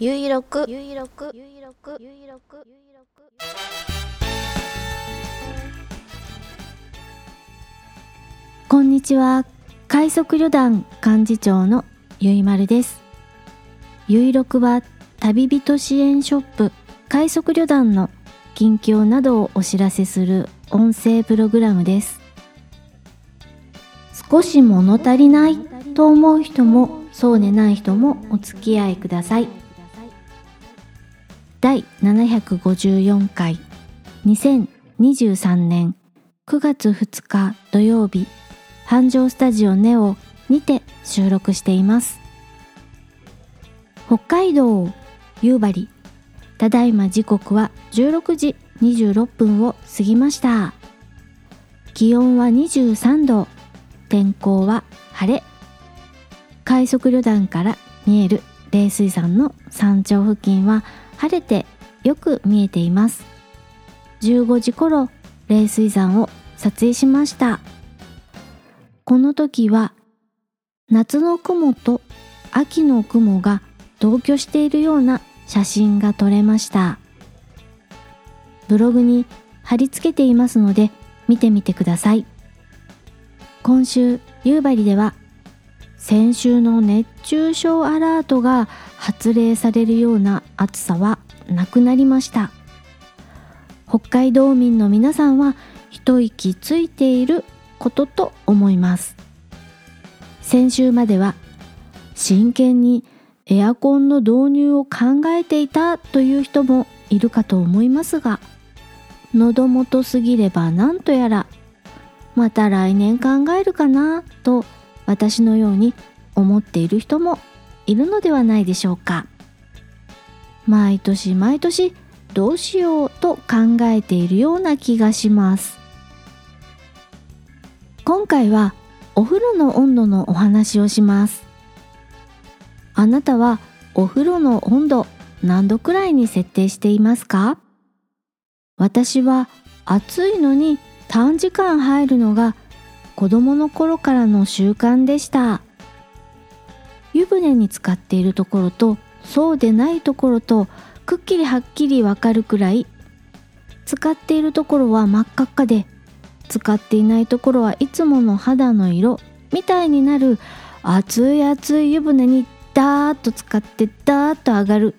ゆいろくゆいろくゆいろくゆいろくゆいろくこんにちは。快速旅団幹事長のゆいまるです。ゆいろくは旅人支援ショップ。快速旅団の近況などをお知らせする音声プログラムです。少し物足りないと思う人もそうでない人もお付き合いください。第754回。2023年。9月2日土曜日。繁盛スタジオネオにて収録しています。北海道夕張。ただいま時刻は16時26分を過ぎました。気温は23度。天候は晴れ。快速旅団から見える冷水山の山頂付近は晴れてよく見えています。15時頃冷水山を撮影しました。この時は夏の雲と秋の雲が同居しているような写真が撮れました。ブログに貼り付けていますので見てみてください。今週夕張では先週の熱中症アラートが発令されるような暑さはなくなりました。北海道民の皆さんは一息ついていることと思います。先週までは真剣にエアコンの導入を考えていたという人もいるかと思いますが喉元すぎればなんとやらまた来年考えるかなと私のように思っている人もいるのではないでしょうか。毎年毎年どうしようと考えているような気がします。今回はお風呂の温度のお話をします。あなたはお風呂の温度何度くらいに設定していますか？私は暑いのに短時間入るのが子供の頃からの習慣でした。湯船に浸かっているところとそうでないところとくっきりはっきりわかるくらい使っているところは真っ赤っかで使っていないところはいつもの肌の色みたいになる熱い熱い湯船にダーッと使ってダーッと上がる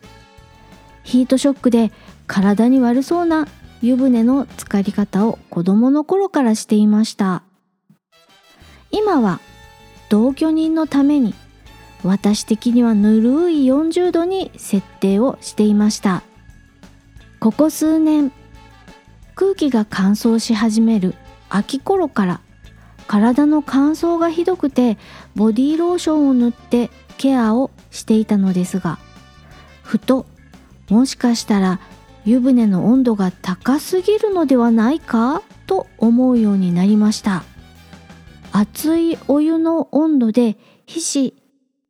ヒートショックで体に悪そうな湯船の浸かり方を子供の頃からしていました。今は同居人のために私的にはぬるい40度に設定をしていました。ここ数年空気が乾燥し始める秋頃から体の乾燥がひどくてボディーローションを塗ってケアをしていたのですがふともしかしたら湯船の温度が高すぎるのではないかと思うようになりました。熱いお湯の温度で皮脂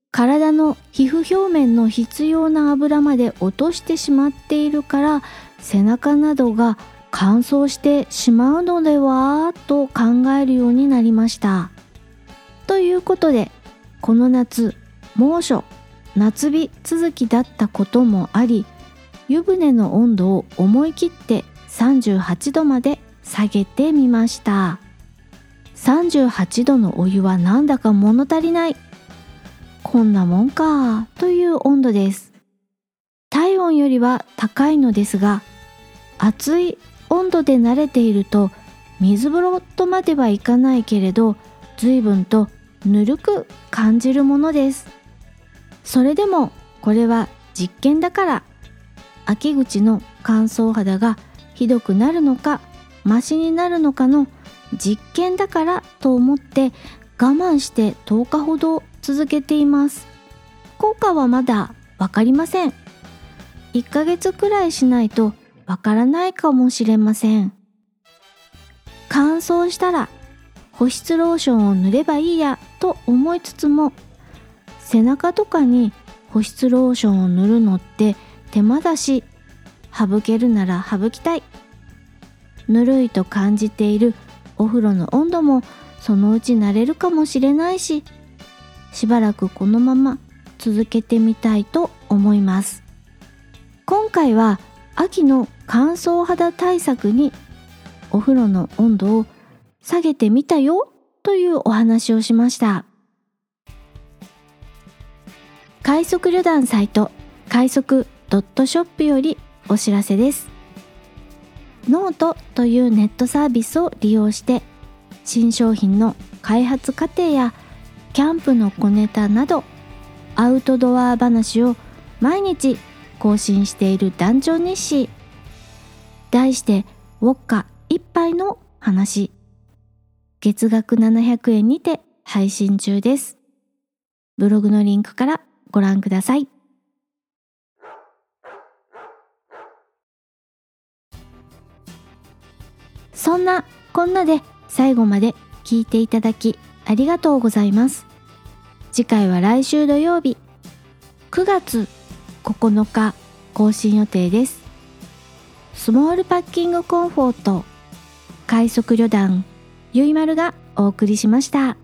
体の皮膚表面の必要な油まで落としてしまっているから背中などが乾燥してしまうのではと考えるようになりました。ということでこの夏猛暑夏日続きだったこともあり湯船の温度を思い切って38度まで下げてみました。38度のお湯はなんだか物足りない。こんなもんかという温度です。体温よりは高いのですが熱い温度で慣れていると水風呂とまではいかないけれど随分とぬるく感じるものです。それでもこれは実験だから秋口の乾燥肌がひどくなるのかマシになるのかの実験だからと思って我慢して10日ほど続けています。効果はまだわかりません。1ヶ月くらいしないとわからないかもしれません。乾燥したら保湿ローションを塗ればいいやと思いつつも背中とかに保湿ローションを塗るのって手間だし省けるなら省きたい。ぬるいと感じているお風呂の温度もそのうち慣れるかもしれないししばらくこのまま続けてみたいと思います。今回は秋の乾燥肌対策にお風呂の温度を下げてみたよというお話をしました。快速旅団サイト快速ドットショップよりお知らせです。ノートというネットサービスを利用して新商品の開発過程やキャンプの小ネタなどアウトドア話を毎日更新している団長日誌。題してウォッカ一杯の話。月額700円にて配信中です。ブログのリンクからご覧ください。そんなこんなで最後まで聞いていただきありがとうございます。次回は来週土曜日。9月9日更新予定です。スモールパッキングコンフォート快速旅団ゆいまるがお送りしました。